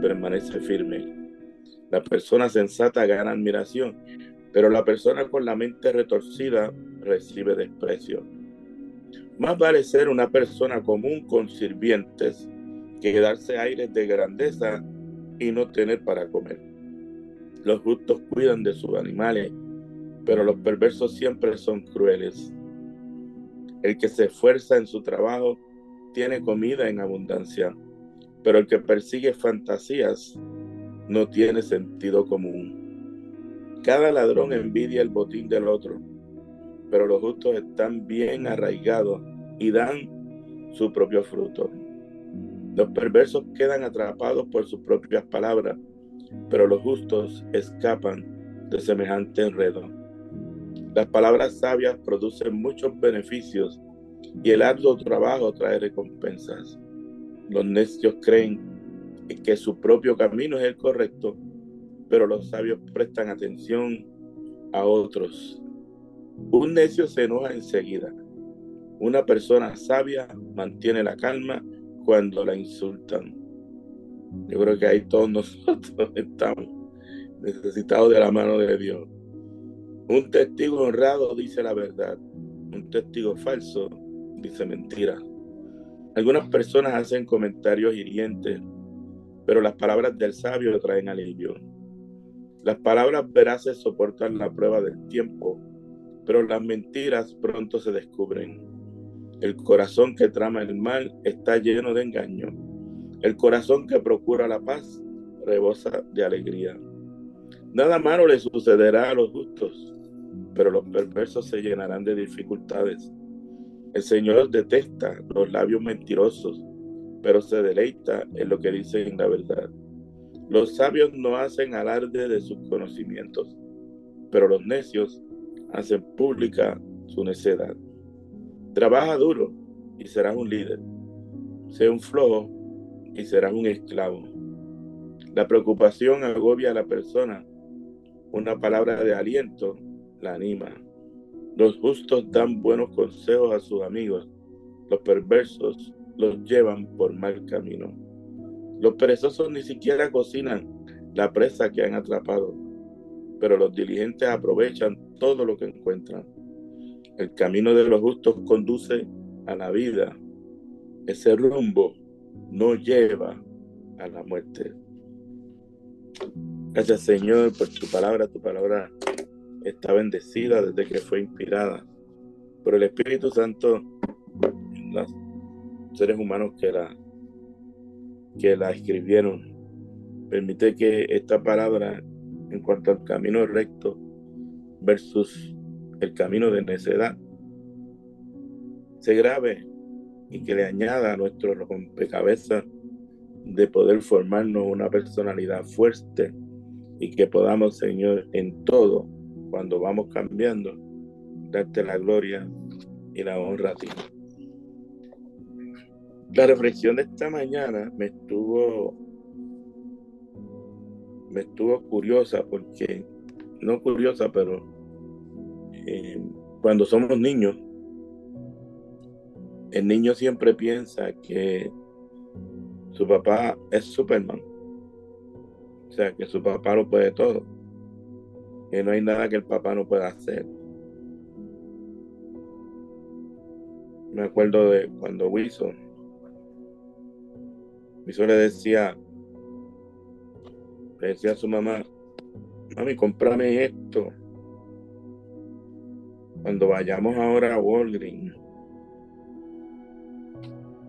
permanece firme. La persona sensata gana admiración, pero la persona con la mente retorcida recibe desprecio. Más vale ser una persona común con sirvientes que darse aires de grandeza y no tener para comer. Los justos cuidan de sus animales, pero los perversos siempre son crueles. El que se esfuerza en su trabajo tiene comida en abundancia, pero el que persigue fantasías no tiene sentido común. Cada ladrón envidia el botín del otro pero los justos están bien arraigados y dan su propio fruto. Los perversos quedan atrapados por sus propias palabras, pero los justos escapan de semejante enredo. Las palabras sabias producen muchos beneficios y el arduo trabajo trae recompensas. Los necios creen que su propio camino es el correcto, pero los sabios prestan atención a otros un necio se enoja enseguida. Una persona sabia mantiene la calma cuando la insultan. Yo creo que ahí todos nosotros estamos necesitados de la mano de Dios. Un testigo honrado dice la verdad. Un testigo falso dice mentira. Algunas personas hacen comentarios hirientes, pero las palabras del sabio traen alivio. Las palabras veraces soportan la prueba del tiempo pero las mentiras pronto se descubren. El corazón que trama el mal está lleno de engaño. El corazón que procura la paz rebosa de alegría. Nada malo le sucederá a los justos, pero los perversos se llenarán de dificultades. El Señor detesta los labios mentirosos, pero se deleita en lo que dicen la verdad. Los sabios no hacen alarde de sus conocimientos, pero los necios hacen pública su necedad. Trabaja duro y serás un líder. Sé un flojo y serás un esclavo. La preocupación agobia a la persona. Una palabra de aliento la anima. Los justos dan buenos consejos a sus amigos. Los perversos los llevan por mal camino. Los perezosos ni siquiera cocinan la presa que han atrapado pero los diligentes aprovechan todo lo que encuentran. El camino de los justos conduce a la vida. Ese rumbo no lleva a la muerte. Gracias Señor por tu palabra. Tu palabra está bendecida desde que fue inspirada por el Espíritu Santo los seres humanos que la, que la escribieron. Permite que esta palabra en cuanto al camino recto versus el camino de necedad se grave y que le añada a nuestro rompecabezas de poder formarnos una personalidad fuerte y que podamos, Señor, en todo, cuando vamos cambiando, darte la gloria y la honra a ti. La reflexión de esta mañana me estuvo me estuvo curiosa porque, no curiosa, pero eh, cuando somos niños, el niño siempre piensa que su papá es Superman. O sea, que su papá lo puede todo. Que no hay nada que el papá no pueda hacer. Me acuerdo de cuando Wilson, Wilson le decía, le decía a su mamá, mami, comprame esto. Cuando vayamos ahora a Walgreens.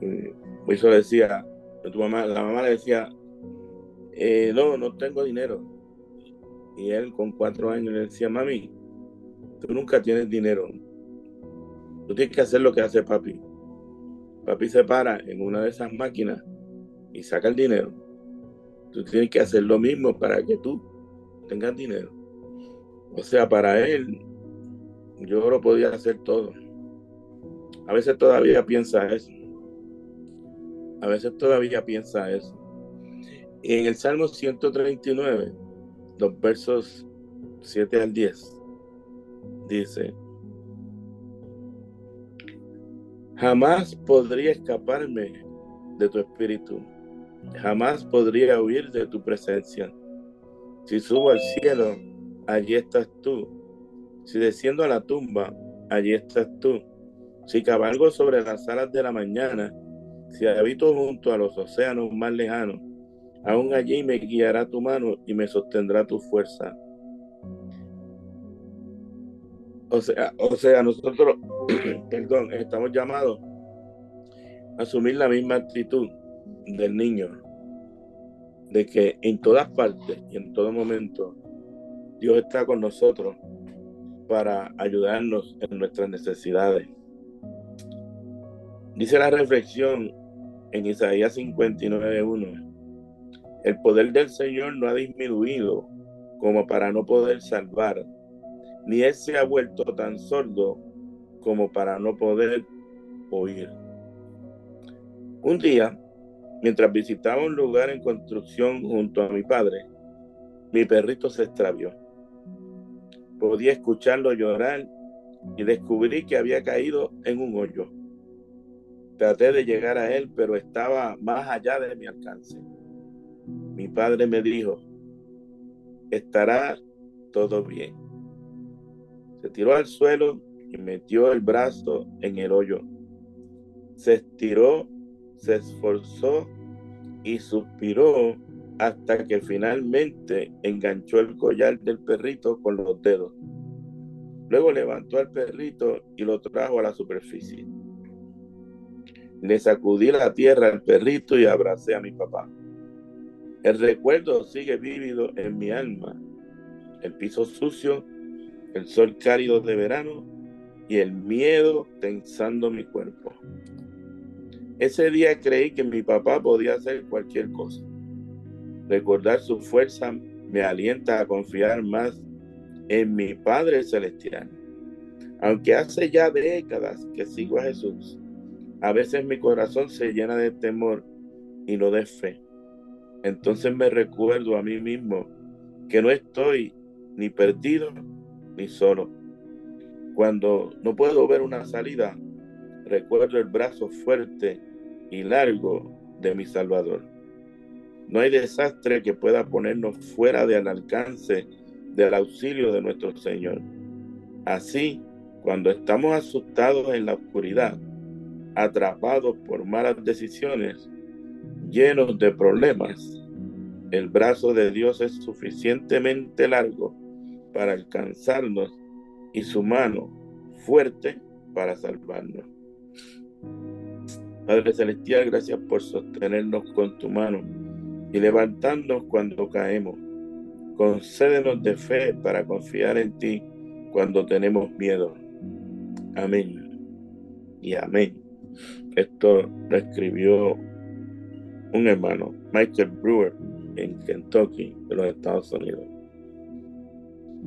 Le decía, tu mamá, la mamá le decía, eh, no, no tengo dinero. Y él con cuatro años le decía, mami, tú nunca tienes dinero. Tú tienes que hacer lo que hace papi. Papi se para en una de esas máquinas y saca el dinero Tú tienes que hacer lo mismo para que tú tengas dinero. O sea, para él, yo lo podía hacer todo. A veces todavía piensa eso. A veces todavía piensa eso. Y en el Salmo 139, los versos 7 al 10, dice, jamás podría escaparme de tu espíritu Jamás podría huir de tu presencia. Si subo al cielo, allí estás tú. Si desciendo a la tumba, allí estás tú. Si cabalgo sobre las alas de la mañana, si habito junto a los océanos más lejanos, aún allí me guiará tu mano y me sostendrá tu fuerza. O sea, o sea, nosotros, perdón, estamos llamados a asumir la misma actitud del niño, de que en todas partes y en todo momento Dios está con nosotros para ayudarnos en nuestras necesidades. Dice la reflexión en Isaías 59.1, el poder del Señor no ha disminuido como para no poder salvar ni él se ha vuelto tan sordo como para no poder oír. Un día, mientras visitaba un lugar en construcción junto a mi padre, mi perrito se extravió. Podía escucharlo llorar y descubrí que había caído en un hoyo. Traté de llegar a él, pero estaba más allá de mi alcance. Mi padre me dijo, estará todo bien. Se tiró al suelo y metió el brazo en el hoyo. Se estiró, se esforzó y suspiró hasta que finalmente enganchó el collar del perrito con los dedos. Luego levantó al perrito y lo trajo a la superficie. Le sacudí la tierra al perrito y abracé a mi papá. El recuerdo sigue vívido en mi alma. El piso sucio el sol cálido de verano y el miedo tensando mi cuerpo. Ese día creí que mi papá podía hacer cualquier cosa. Recordar su fuerza me alienta a confiar más en mi Padre Celestial. Aunque hace ya décadas que sigo a Jesús, a veces mi corazón se llena de temor y no de fe. Entonces me recuerdo a mí mismo que no estoy ni perdido ni solo. Cuando no puedo ver una salida, recuerdo el brazo fuerte y largo de mi Salvador. No hay desastre que pueda ponernos fuera del alcance del auxilio de nuestro Señor. Así, cuando estamos asustados en la oscuridad, atrapados por malas decisiones, llenos de problemas, el brazo de Dios es suficientemente largo para alcanzarnos y su mano fuerte para salvarnos. Padre Celestial, gracias por sostenernos con tu mano y levantarnos cuando caemos. Concédenos de fe para confiar en ti cuando tenemos miedo. Amén. Y amén. Esto lo escribió un hermano, Michael Brewer, en Kentucky, de los Estados Unidos.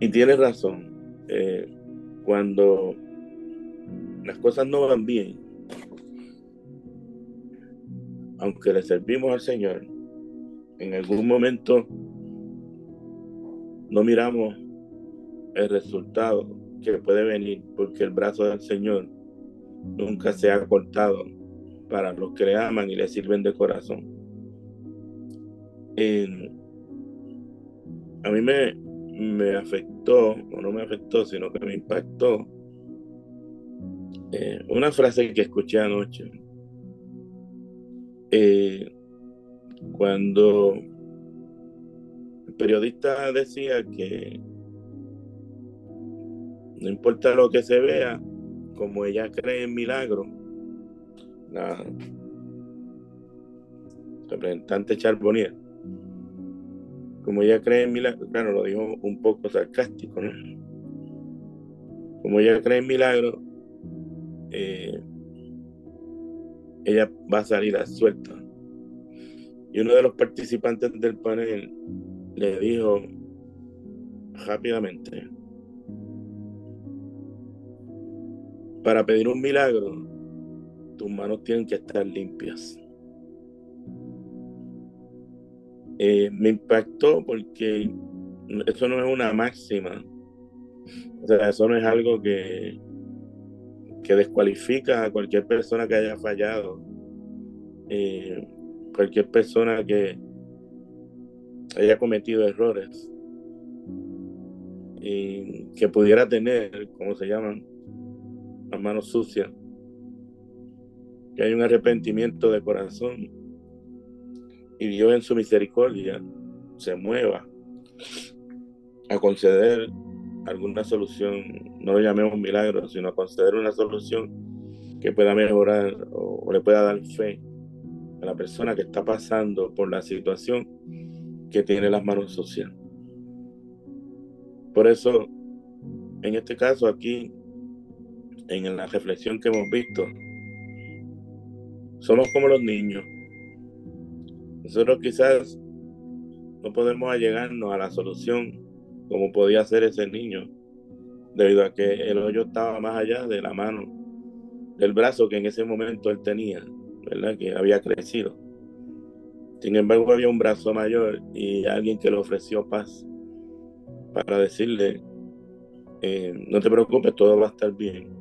Y tienes razón. Eh, cuando las cosas no van bien, aunque le servimos al Señor, en algún momento no miramos el resultado que puede venir porque el brazo del Señor nunca se ha cortado para los que le aman y le sirven de corazón. a mí me, me afectó, o no me afectó, sino que me impactó eh, una frase que escuché anoche. Eh, cuando el periodista decía que no importa lo que se vea, como ella cree en milagro, la representante Charbonnier como ella cree en milagros, claro, lo dijo un poco sarcástico, ¿no? Como ella cree en milagros, eh, ella va a salir a suelta. Y uno de los participantes del panel le dijo rápidamente, para pedir un milagro, tus manos tienen que estar limpias. Eh, me impactó porque eso no es una máxima. O sea, eso no es algo que, que descualifica a cualquier persona que haya fallado. Eh, cualquier persona que haya cometido errores y que pudiera tener, como se llaman, las manos sucias, hay un arrepentimiento de corazón y Dios en su misericordia se mueva a conceder alguna solución, no lo llamemos milagro, sino a conceder una solución que pueda mejorar o, le pueda dar fe a la persona que está pasando por la situación que tiene las manos sociales. Por eso, en este caso aquí, en la reflexión que hemos visto, somos como los niños. Nosotros quizás no podemos allegarnos a la solución como podía ser ese niño, debido a que el hoyo estaba más allá de la mano, del brazo que en ese momento él tenía, ¿verdad? Que había crecido. Sin embargo, había un brazo mayor y alguien que le ofreció paz para decirle, eh, no te preocupes, todo va a estar bien.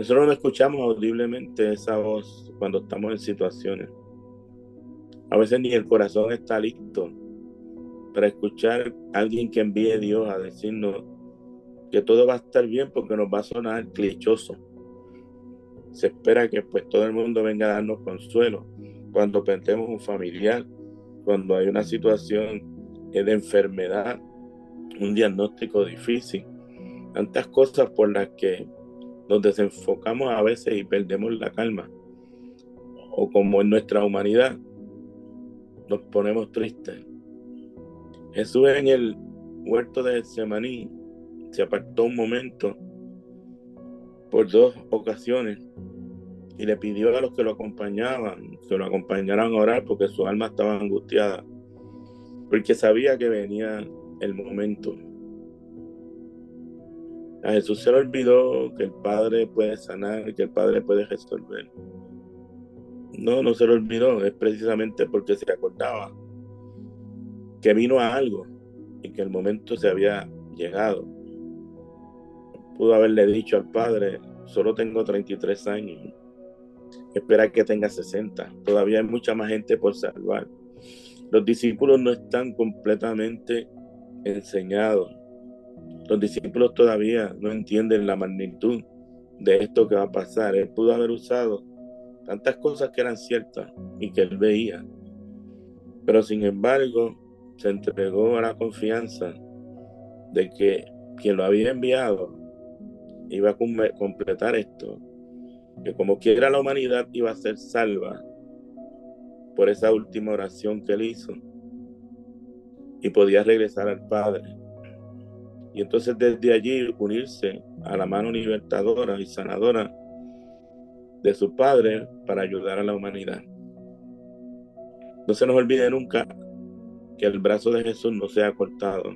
Nosotros no escuchamos audiblemente esa voz cuando estamos en situaciones. A veces ni el corazón está listo para escuchar a alguien que envíe Dios a decirnos que todo va a estar bien porque nos va a sonar clichoso. Se espera que pues todo el mundo venga a darnos consuelo cuando perdemos un familiar, cuando hay una situación de enfermedad, un diagnóstico difícil, tantas cosas por las que nos desenfocamos a veces y perdemos la calma. O como en nuestra humanidad, nos ponemos tristes Jesús en el huerto de Semaní se apartó un momento por dos ocasiones y le pidió a los que lo acompañaban que lo acompañaran a orar porque su alma estaba angustiada, porque sabía que venía el momento. A Jesús se le olvidó que el Padre puede sanar, que el Padre puede resolver. No, no se le olvidó, es precisamente porque se acordaba que vino a algo y que el momento se había llegado. Pudo haberle dicho al padre, solo tengo 33 años, espera que tenga 60, todavía hay mucha más gente por salvar. Los discípulos no están completamente enseñados. Los discípulos todavía no entienden la magnitud de esto que va a pasar. Él pudo haber usado tantas cosas que eran ciertas y que él veía. Pero sin embargo, se entregó a la confianza de que quien lo había enviado iba a completar esto, que como quiera la humanidad iba a ser salva por esa última oración que él hizo y podía regresar al Padre. Y entonces desde allí unirse a la mano libertadora y sanadora de su Padre para ayudar a la humanidad. No se nos olvide nunca que el brazo de Jesús no sea cortado,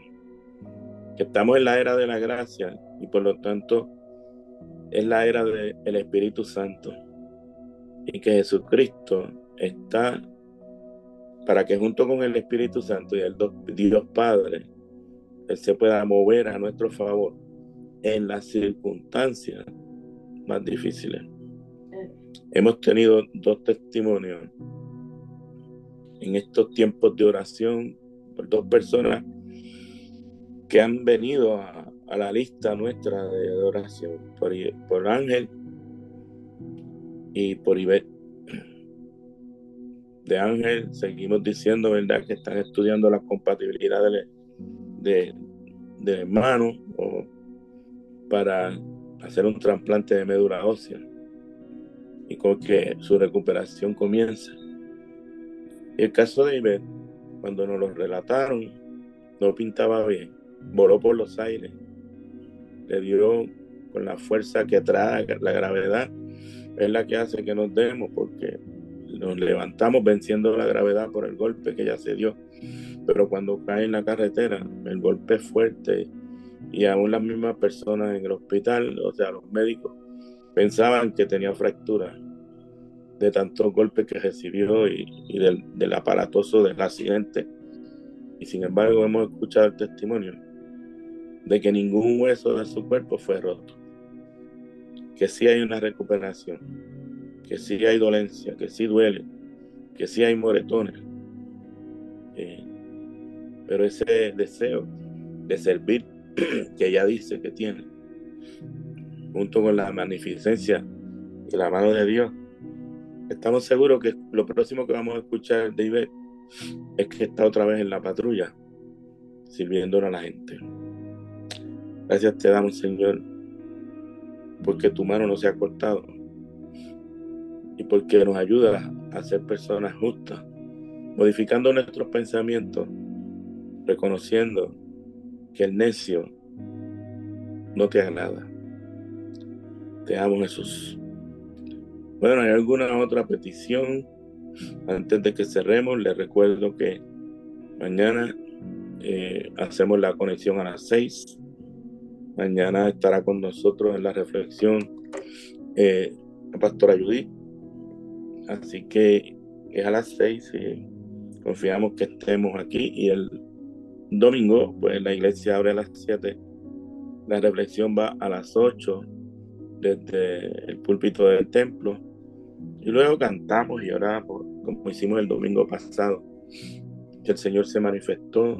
que estamos en la era de la gracia y por lo tanto es la era del Espíritu Santo y que Jesucristo está para que junto con el Espíritu Santo y el Dios Padre, Él se pueda mover a nuestro favor en las circunstancias más difíciles. Hemos tenido dos testimonios en estos tiempos de oración por dos personas que han venido a, la lista nuestra de oración, por, por Ángel y por Ivette. De Ángel seguimos diciendo, ¿verdad?, que están estudiando la compatibilidad de, de, hermanos o para hacer un trasplante de médula ósea y con que su recuperación comience. El caso de Ivette, cuando nos lo relataron, no pintaba bien. Voló por los aires. Le dio con la fuerza que trae la gravedad. Es la que hace que nos demos porque nos levantamos venciendo la gravedad por el golpe que ya se dio. Pero cuando cae en la carretera, el golpe es fuerte y aún las mismas personas en el hospital, o sea, los médicos, pensaban que tenía fractura de tantos golpes que recibió y, del, aparatoso del accidente. Y sin embargo hemos escuchado el testimonio de que ningún hueso de su cuerpo fue roto, que sí hay una recuperación, que sí hay dolencia, que sí duele, que sí hay moretones, pero ese deseo de servir que ella dice que tiene, junto con la magnificencia y la mano de Dios, estamos seguros que lo próximo que vamos a escuchar de Ivette es que está otra vez en la patrulla, sirviendo a la gente. Gracias te damos, Señor, porque tu mano no se ha cortado y porque nos ayuda a ser personas justas, modificando nuestros pensamientos, reconociendo que el necio no te agrada. Te amo, Jesús. Bueno, ¿hay alguna otra petición? Antes de que cerremos, les recuerdo que mañana eh, hacemos la conexión a las 6. Mañana estará con nosotros en la reflexión eh, la pastora Judith. Así que es a las 6 y confiamos que estemos aquí. Y el domingo, pues la iglesia abre a las 7. La reflexión va a las 8 desde el púlpito del templo y luego cantamos y oramos, como hicimos el domingo pasado, que el Señor se manifestó,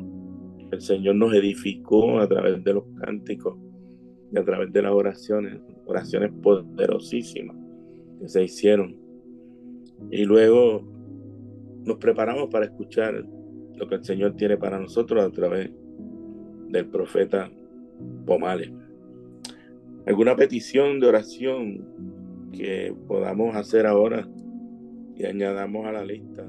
el Señor nos edificó a través de los cánticos y a través de las oraciones, oraciones poderosísimas que se hicieron. Y luego nos preparamos para escuchar lo que el Señor tiene para nosotros a través del profeta Pomales. ¿Alguna petición de oración que podamos hacer ahora y añadamos a la lista.